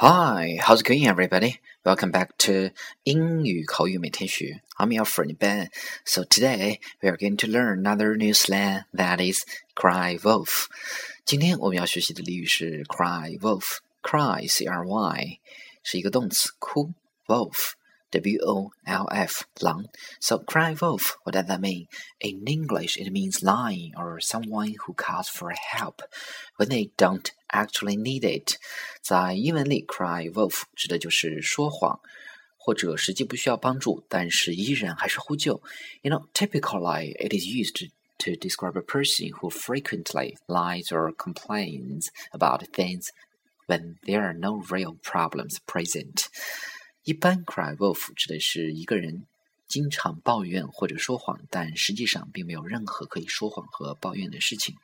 Hi, how's it going, everybody? Welcome back to 英语口语每天学. I'm your friend Ben. So today we are going to learn another new slang that is cry wolf. 今天我们要学习的俚语是 cry wolf. Cry, C-R-Y，是一个动词，哭，wolf。W O L F 狼. So cry wolf, what does that mean? In English, it means lying or someone who calls for help when they don't actually need it. 在英文里，cry wolf 指的就是说谎，或者实际不需要帮助，但是依然还是呼救。You know, typically it is used to to describe a person who frequently lies or complains about things when there are no real problems present. 一般，cry wolf 指的是一个人 经常抱怨或者说谎，但实际上并没有任何可以说谎和抱怨的事情。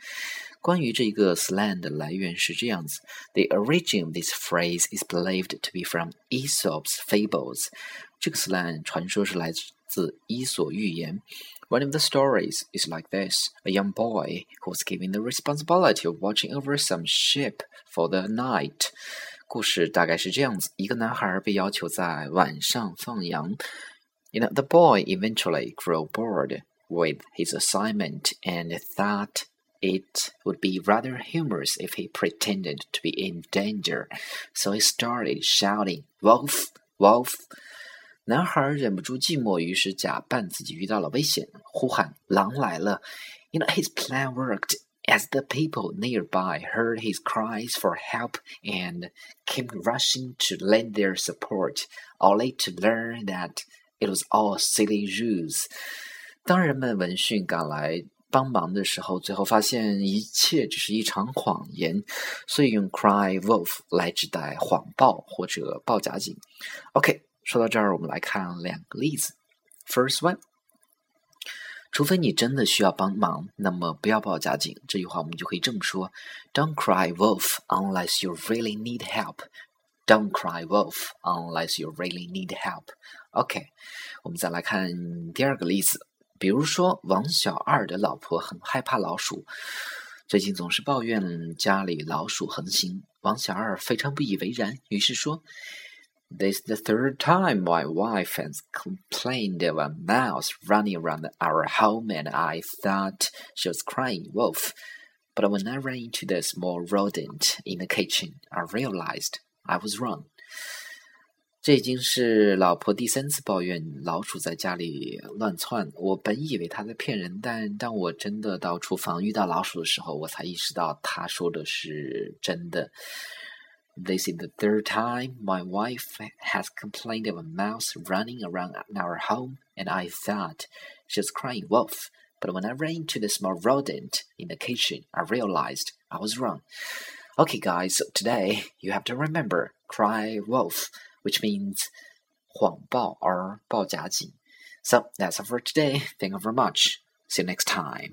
关于这个 slang 的来源是这样子：The origin of this phrase is believed to be from Aesop's fables。这个 slang 传说是来自伊索寓言。One of the stories is like this: A young boy who was given the responsibility of watching over some sheep for the night. 故事大概是这样子：一个男孩被要求在晚上放羊。You know, the boy eventually grew bored with his assignment and thought it would be rather humorous if he pretended to be in danger. So he started shouting, "Wolf, wolf!" 男孩忍不住寂寞，于是假扮自己遇到了危险，呼喊：“狼来了！” You know, his plan worked as the people nearby heard his cries for help and came rushing to lend their support, only to learn that it was all silly ruse. 当人们闻讯赶来帮忙的时候，最后发现一切只是一场谎言，所以用 “cry wolf” 来指代谎报或者报假警。OK，说到这儿，我们来看两个例子。First one. 除非你真的需要帮忙，那么不要报假警。这句话我们就可以这么说：Don't cry wolf unless you really need help. Don't cry wolf unless you really need help. OK，我们再来看第二个例子。比如说，王小二的老婆很害怕老鼠，最近总是抱怨家里老鼠横行。王小二非常不以为然，于是说。This is the third time my wife has complained of a mouse running around our home, and I thought she was crying wolf. But when I ran into the small rodent in the kitchen, I realized I was wrong. 这已经是老婆第三次抱怨老鼠在家里乱窜。我本以为她在骗人，但当我真的到厨房遇到老鼠的时候，我才意识到她说的是真的。this is the third time my wife has complained of a mouse running around our home, and I thought she was crying wolf. But when I ran into the small rodent in the kitchen, I realized I was wrong. Okay, guys, so today you have to remember cry wolf, which means 谎报 or 报假警. So that's all for today. Thank you very much. See you next time.